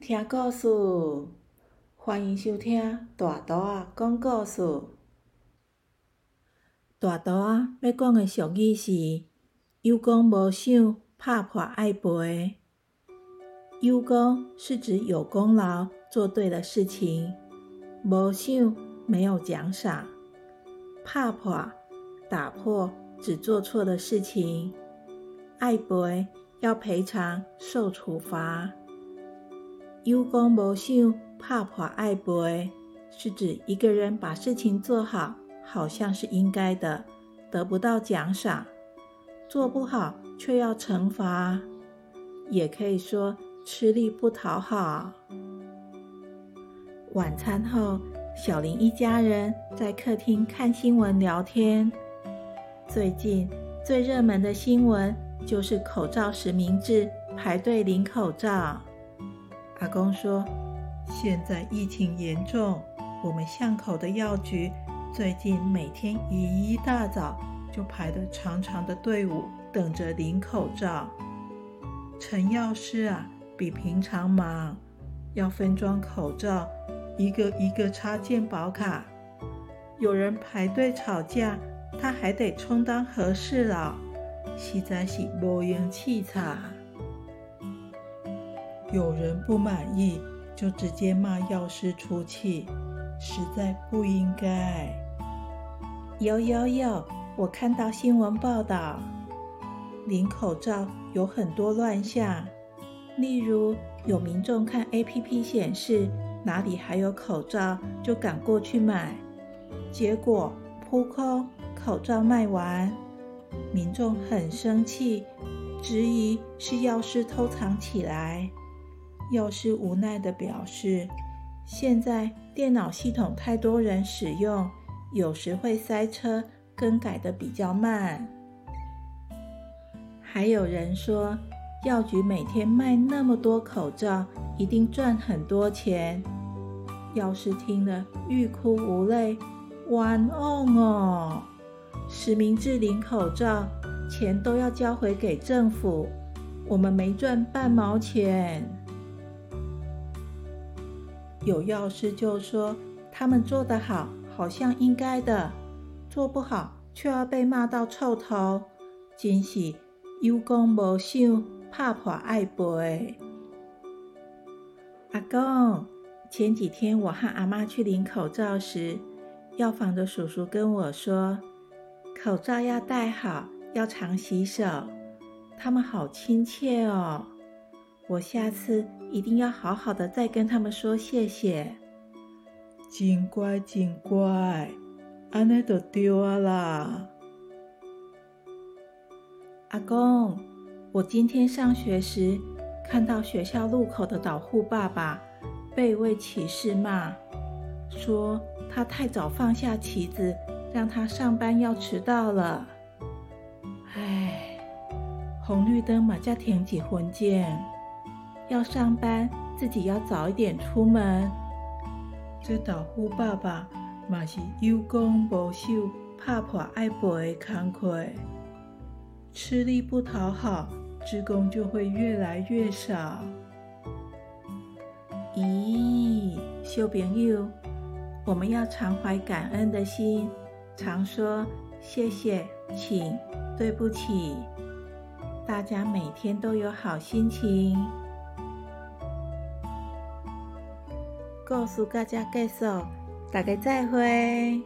听故事，欢迎收听大图啊讲故事。大图啊要讲的俗语是：有功无赏，拍破爱赔。有功是指有功劳，做对了事情；无赏没有奖赏；拍破打破，只做错的事情；爱赔。要赔偿、受处罚。有功无赏，怕破爱赔，是指一个人把事情做好，好像是应该的，得不到奖赏；做不好却要惩罚，也可以说吃力不讨好。晚餐后，小林一家人在客厅看新闻聊天。最近最热门的新闻。就是口罩实名制，排队领口罩。阿公说，现在疫情严重，我们巷口的药局最近每天一大早就排着长长的队伍，等着领口罩。陈药师啊，比平常忙，要分装口罩，一个一个插健保卡。有人排队吵架，他还得充当和事佬。实在是无用气差。有人不满意，就直接骂药师出气，实在不应该。有有有，我看到新闻报道，领口罩有很多乱象，例如有民众看 APP 显示哪里还有口罩，就赶过去买，结果扑空，口罩卖完。民众很生气，质疑是药师偷藏起来。药师无奈地表示：“现在电脑系统太多人使用，有时会塞车，更改的比较慢。”还有人说，药局每天卖那么多口罩，一定赚很多钱。药师听了欲哭无泪，冤枉哦！实名制领口罩，钱都要交回给政府，我们没赚半毛钱。有药师就说他们做得好，好像应该的；做不好，却要被骂到臭头，真是有功无赏，怕破爱赔。阿公，前几天我和阿妈去领口罩时，药房的叔叔跟我说。口罩要戴好，要常洗手。他们好亲切哦，我下次一定要好好的再跟他们说谢谢。真乖，真乖，安尼就对啊啦。阿公，我今天上学时看到学校路口的导护爸爸被一位骑士骂，说他太早放下旗子。让他上班要迟到了，唉，红绿灯马家停几分钟，要上班自己要早一点出门。这导护爸爸嘛是有功无赏，怕破爱背的慷慨，吃力不讨好，职工就会越来越少。咦，小朋友，我们要常怀感恩的心。常说谢谢，请对不起，大家每天都有好心情。告诉大家，介绍，大家再会。